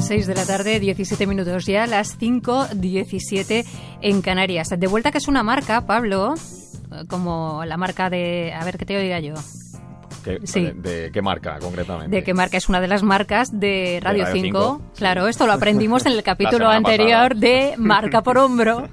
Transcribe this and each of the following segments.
6 de la tarde, 17 minutos ya, las 5, 17 en Canarias. De vuelta que es una marca, Pablo, como la marca de... A ver, que te oiga yo. de, qué marca concretamente? De qué marca es una de las marcas de Radio, 5. Claro, esto lo aprendimos en el capítulo anterior de Marca por Hombro.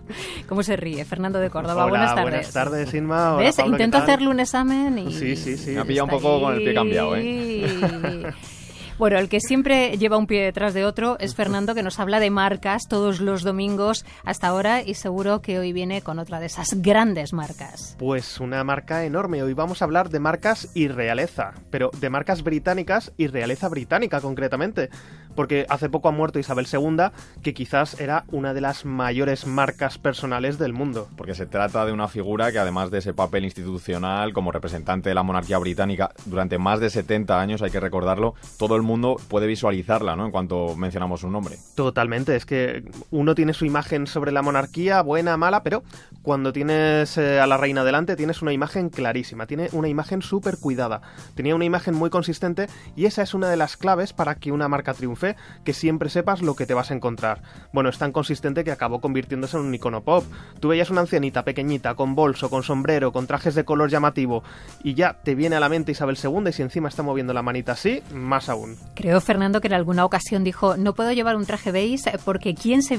¿Cómo se ríe? Fernando de Córdoba, buenas tardes. Buenas tardes, Inma. ¿Ves? Intento hacerle un examen y... Sí, sí, sí. Me ha pillado un poco con el pie cambiado, ¿eh? Bueno, el que siempre lleva un pie detrás de otro es Fernando, que nos habla de marcas todos los domingos hasta ahora y seguro que hoy viene con otra de esas grandes marcas. Pues una marca enorme. Hoy vamos a hablar de marcas y realeza, pero de marcas británicas y realeza británica concretamente porque hace poco ha muerto Isabel II, que quizás era una de las mayores marcas personales del mundo. Porque se trata de una figura que además de ese papel institucional como representante de la monarquía británica durante más de 70 años, hay que recordarlo, todo el mundo puede visualizarla, ¿no? En cuanto mencionamos su nombre. Totalmente, es que uno tiene su imagen sobre la monarquía, buena, mala, pero cuando tienes eh, a la reina delante tienes una imagen clarísima, tiene una imagen súper cuidada, tenía una imagen muy consistente y esa es una de las claves para que una marca triunfe que siempre sepas lo que te vas a encontrar. Bueno, es tan consistente que acabó convirtiéndose en un icono pop. Tú veías una ancianita pequeñita, con bolso, con sombrero, con trajes de color llamativo, y ya te viene a la mente Isabel II y si encima está moviendo la manita así, más aún. Creo, Fernando, que en alguna ocasión dijo, no puedo llevar un traje beige porque ¿quién se,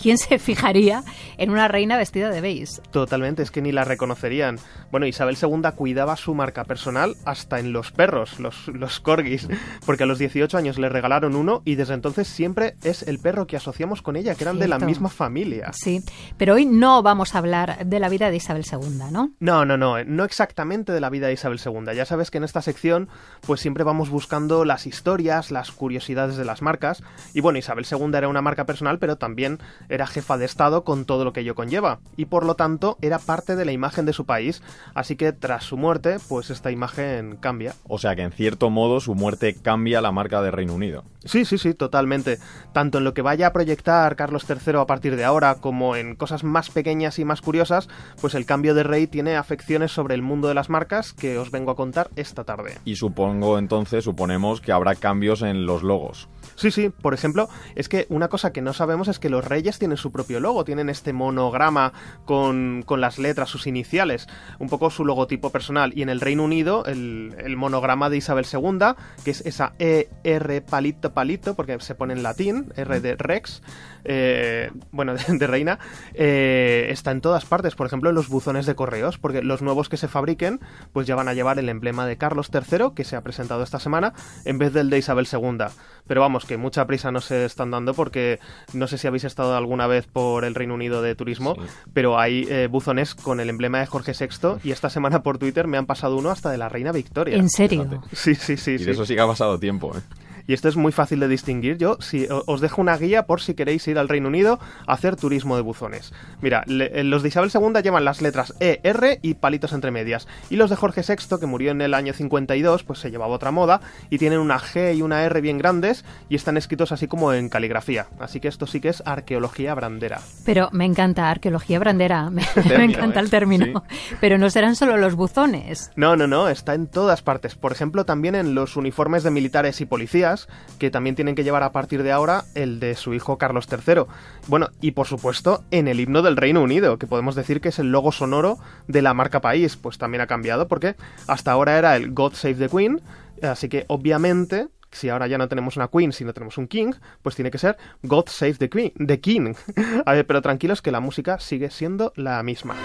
¿quién se fijaría en una reina vestida de beige? Totalmente, es que ni la reconocerían. Bueno, Isabel II cuidaba su marca personal hasta en los perros, los, los corgis, porque a los 18 años le regalaron uno y desde entonces siempre es el perro que asociamos con ella, que eran de la misma familia. Sí, pero hoy no vamos a hablar de la vida de Isabel II, ¿no? No, no, no, no exactamente de la vida de Isabel II. Ya sabes que en esta sección pues siempre vamos buscando las historias, las curiosidades de las marcas y bueno, Isabel II era una marca personal, pero también era jefa de Estado con todo lo que ello conlleva y por lo tanto era parte de la imagen de su país, así que tras su muerte pues esta imagen cambia. O sea que en cierto modo su muerte cambia la marca de Reino Unido. Sí, sí, sí, totalmente. Tanto en lo que vaya a proyectar Carlos III a partir de ahora, como en cosas más pequeñas y más curiosas, pues el cambio de rey tiene afecciones sobre el mundo de las marcas que os vengo a contar esta tarde. Y supongo entonces, suponemos que habrá cambios en los logos. Sí, sí, por ejemplo, es que una cosa que no sabemos es que los reyes tienen su propio logo, tienen este monograma con, con las letras, sus iniciales, un poco su logotipo personal. Y en el Reino Unido, el, el monograma de Isabel II, que es esa ER palito palito, porque se pone en latín, R de Rex, eh, bueno, de, reina, eh, está en todas partes. Por ejemplo, en los buzones de correos, porque los nuevos que se fabriquen, pues ya van a llevar el emblema de Carlos III, que se ha presentado esta semana, en vez del de Isabel II. Pero vamos, que mucha prisa no se están dando porque no sé si habéis estado alguna vez por el Reino Unido de turismo, pero hay eh, buzones con el emblema de Jorge VI y esta semana por Twitter me han pasado uno hasta de la Reina Victoria. ¿En serio? Sí, sí, sí. Y de eso sí que ha pasado tiempo, ¿eh? Y esto es muy fácil de distinguir. Yo si, os dejo una guía por si queréis ir al Reino Unido a hacer turismo de buzones. Mira, eh, los de Isabel II llevan las letras E, R y palitos entre medias. Y los de Jorge VI, que murió en el año 52, pues se llevaba otra moda y tienen una G y una R bien grandes y están escritos así como en caligrafía. Así que esto sí que es arqueología brandera. Pero me encanta arqueología brandera, me, encanta el ¿eh? término. Pero no serán solo los buzones. No, no, no, está en todas partes. Por ejemplo, también en los uniformes de militares y policías que también tienen que llevar a partir de ahora el de su hijo Carlos III. Bueno, y por supuesto en el himno del Reino Unido, que podemos decir que es el logo sonoro de la marca país, pues también ha cambiado porque hasta ahora era el God Save the Queen, así que obviamente si ahora ya no tenemos una queen, sino tenemos un king, pues tiene que ser God Save the Queen, the King. a ver, pero tranquilos que la música sigue siendo la misma.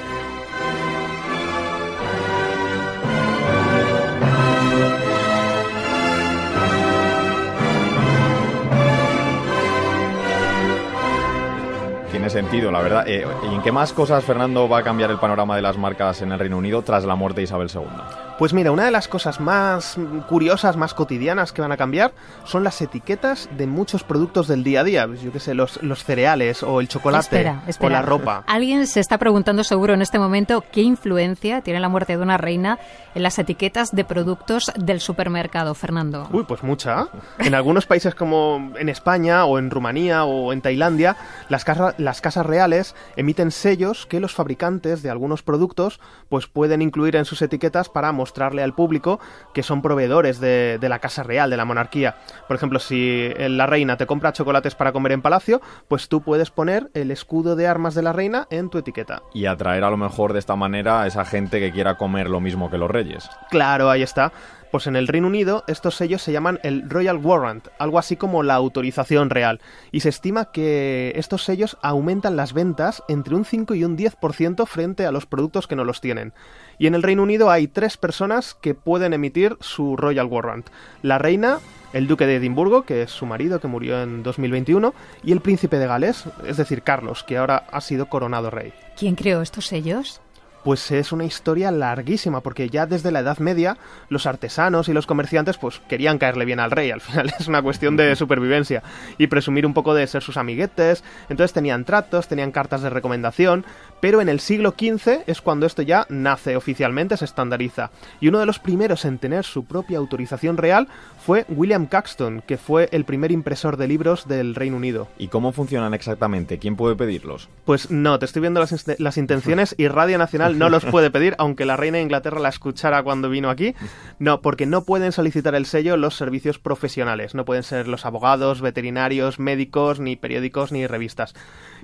Sentido, la verdad. Eh, ¿Y en qué más cosas, Fernando, va a cambiar el panorama de las marcas en el Reino Unido tras la muerte de Isabel II? Pues mira, una de las cosas más curiosas, más cotidianas que van a cambiar son las etiquetas de muchos productos del día a día. Pues yo qué sé, los, los cereales o el chocolate o la ropa. Alguien se está preguntando seguro en este momento qué influencia tiene la muerte de una reina en las etiquetas de productos del supermercado, Fernando. Uy, pues mucha. En algunos países como en España o en Rumanía o en Tailandia, las, las casas reales emiten sellos que los fabricantes de algunos productos pues pueden incluir en sus etiquetas para mostrar demostrarle al público que son proveedores de, de la casa real, de la monarquía. Por ejemplo, si la reina te compra chocolates para comer en palacio, pues tú puedes poner el escudo de armas de la reina en tu etiqueta. Y atraer a lo mejor de esta manera a esa gente que quiera comer lo mismo que los reyes. Claro, ahí está. Pues en el Reino Unido estos sellos se llaman el Royal Warrant, algo así como la autorización real, y se estima que estos sellos aumentan las ventas entre un 5 y un 10% frente a los productos que no los tienen. Y en el Reino Unido hay tres personas que pueden emitir su Royal Warrant. La reina, el duque de Edimburgo, que es su marido, que murió en 2021, y el príncipe de Gales, es decir, Carlos, que ahora ha sido coronado rey. ¿Quién creó estos sellos? Pues es una historia larguísima, porque ya desde la Edad Media los artesanos y los comerciantes pues querían caerle bien al rey, al final es una cuestión de supervivencia y presumir un poco de ser sus amiguetes, entonces tenían tratos, tenían cartas de recomendación, pero en el siglo XV es cuando esto ya nace oficialmente, se estandariza. Y uno de los primeros en tener su propia autorización real fue William Caxton, que fue el primer impresor de libros del Reino Unido. ¿Y cómo funcionan exactamente? ¿Quién puede pedirlos? Pues no, te estoy viendo las, las intenciones y Radio Nacional no los puede pedir, aunque la reina de Inglaterra la escuchara cuando vino aquí. No, porque no pueden solicitar el sello los servicios profesionales, no pueden ser los abogados, veterinarios, médicos, ni periódicos, ni revistas.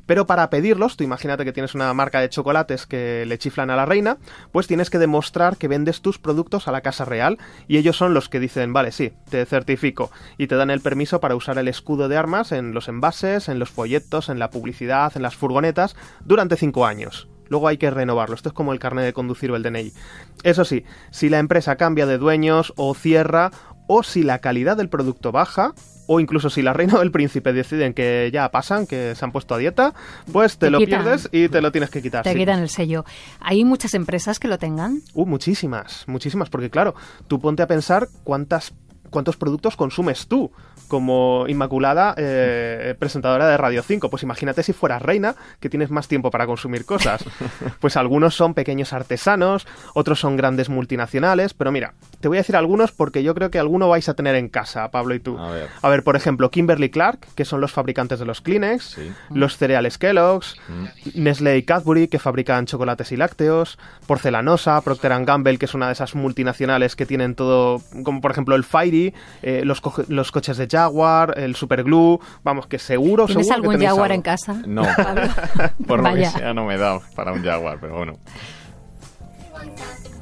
Pero para pedirlos, tú imagínate que tienes una marca de chocolates que le chiflan a la reina, pues tienes que demostrar que vendes tus productos a la Casa Real y ellos son los que dicen, vale, sí, te certifico y te dan el permiso para usar el escudo de armas en los envases, en los folletos, en la publicidad, en las furgonetas, durante cinco años. Luego hay que renovarlo. Esto es como el carnet de conducir o el DNI. Eso sí, si la empresa cambia de dueños o cierra o si la calidad del producto baja, o incluso si la reina o el príncipe deciden que ya pasan, que se han puesto a dieta, pues te, lo pierdes y te lo tienes que quitar. Te quitan el sello. ¿Hay muchas empresas que lo tengan? Uh, muchísimas, muchísimas, porque claro, tú ponte a pensar cuántas cuántos productos consumes tú como Inmaculada eh, presentadora de Radio 5. Pues imagínate si fueras reina, que tienes más tiempo para consumir cosas. Pues algunos son pequeños artesanos, otros son grandes multinacionales, pero mira, te voy a decir algunos porque yo creo que alguno vais a tener en casa, Pablo y tú. A ver, por ejemplo, Kimberly Clark, que son los fabricantes de los Kleenex, los cereales Kellogg's, mm. Nestlé y Cadbury, que fabrican chocolates y lácteos, Porcelanosa, Procter Gamble, que es una de esas multinacionales que tienen todo, como por ejemplo el Fairy, eh, los, los coches de Jaguar, el Superglue, vamos, que seguro, ¿Tienes seguro algún que Jaguar algo. en casa? No, por lo que sea no me da para un Jaguar, pero bueno.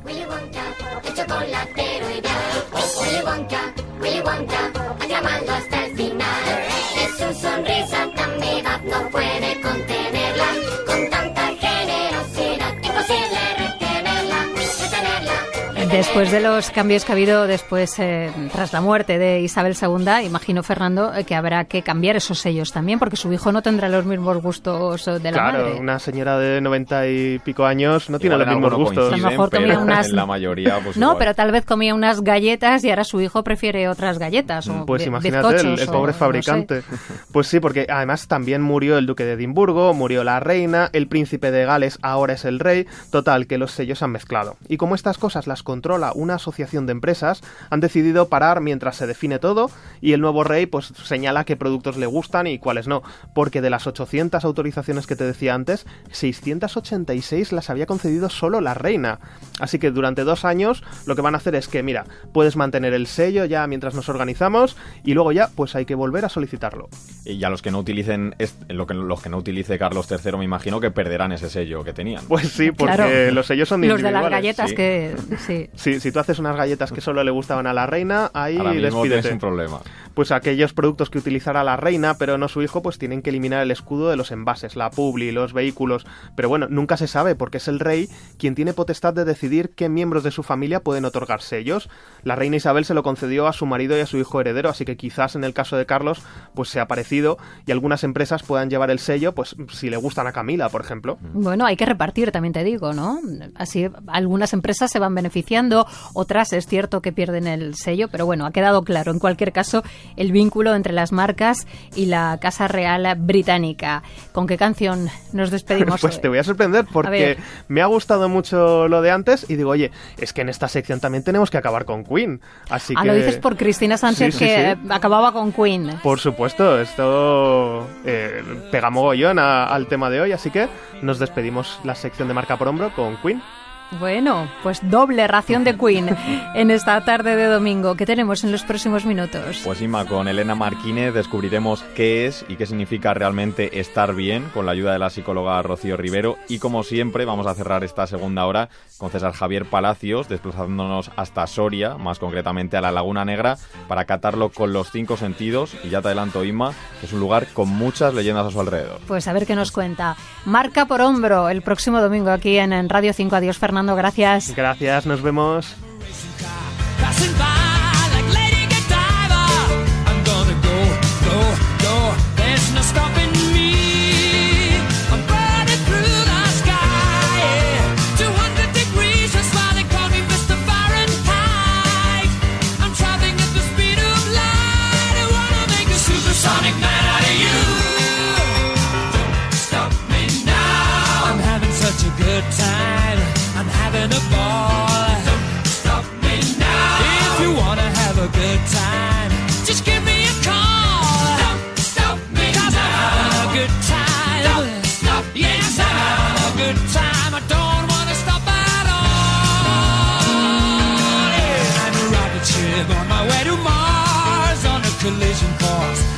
Willy Wonka, el chocolatero ideal. Willy Wonka, Willy Wonka, aclamando hasta el final. Es su sonrisa tan vivaz, no puede Después de los cambios que ha habido después, eh, tras la muerte de Isabel II, imagino, Fernando, eh, que habrá que cambiar esos sellos también, porque su hijo no tendrá los mismos gustos de la claro, madre. una señora de noventa y pico años no tiene Igual los mismos gustos. A lo mejor comía unas- En la mayoría, pues no, igual. pero tal vez comía unas galletas y ahora su hijo prefiere otras galletas. O Pues bi- imagínate, el, o pobre no sé. fabricante. Pues sí, porque además también murió el duque de Edimburgo, murió la reina, el príncipe de Gales ahora es el rey. Total, que los sellos han mezclado. Y como estas cosas las controla una asociación de empresas, han decidido parar mientras se define todo y el nuevo rey pues señala qué productos le gustan y cuáles no. Porque de las 800 autorizaciones que te decía antes, 686 las había concedido solo la reina. Así que durante dos años lo que van a hacer es que, mira, puedes mantener el sello ya mientras nos organizamos y luego ya pues hay que volver a solicitarlo. Y ya los que no utilicen est- lo que, los que no utilice Carlos III, me imagino que perderán ese sello que tenían. Pues sí, porque Claro. los sellos son Los de las individuales. galletas sí. que... Sí. Sí, si tú haces unas galletas que solo le gustaban a la reina, ahí Ahora mismo despídete. tienes un problema. Pues aquellos productos que utilizara la reina, pero no su hijo, pues tienen que eliminar el escudo de los envases, la publi, los vehículos. Pero bueno, nunca se sabe porque es el rey quien tiene potestad de decidir qué miembros de su familia pueden otorgar sellos. La reina Isabel se lo concedió a su marido y a su hijo heredero, así que quizás en el caso de Carlos, pues sea parecido y algunas empresas puedan llevar el sello, pues si le gustan a Camila, por ejemplo. Bueno, hay que repartir, también te digo, ¿no? Así algunas empresas se van beneficiando, otras es cierto que pierden el sello, pero bueno, ha quedado claro en cualquier caso el vínculo entre las marcas y la Casa Real Británica. ¿Con qué canción nos despedimos? Pues hoy? te voy a sorprender porque me ha gustado mucho lo de antes y digo, oye, es que en esta sección también tenemos que acabar con Queen. Así Ah, que... lo dices por Cristina Sánchez Sí, sí, que sí. acababa con Queen. Por supuesto, esto eh, pega mogollón a- al tema de hoy, así que nos despedimos la sección de marca por hombro con Queen. Bueno, pues doble ración de Queen en esta tarde de domingo. ¿Qué tenemos en los próximos minutos? Pues Ima, con Elena Marquínez descubriremos qué es y qué significa realmente estar bien con la ayuda de la psicóloga Rocío Rivero. Y como siempre, vamos a cerrar esta segunda hora con César Javier Palacios, desplazándonos hasta Soria, más concretamente a la Laguna Negra, para catarlo con los cinco sentidos. Y ya te adelanto, Ima, que es un lugar con muchas leyendas a su alrededor. Pues a ver qué nos cuenta. Marca por hombro el próximo domingo aquí en Radio 5. Adiós, Fernando. Gracias. Gracias, nos vemos. collision course.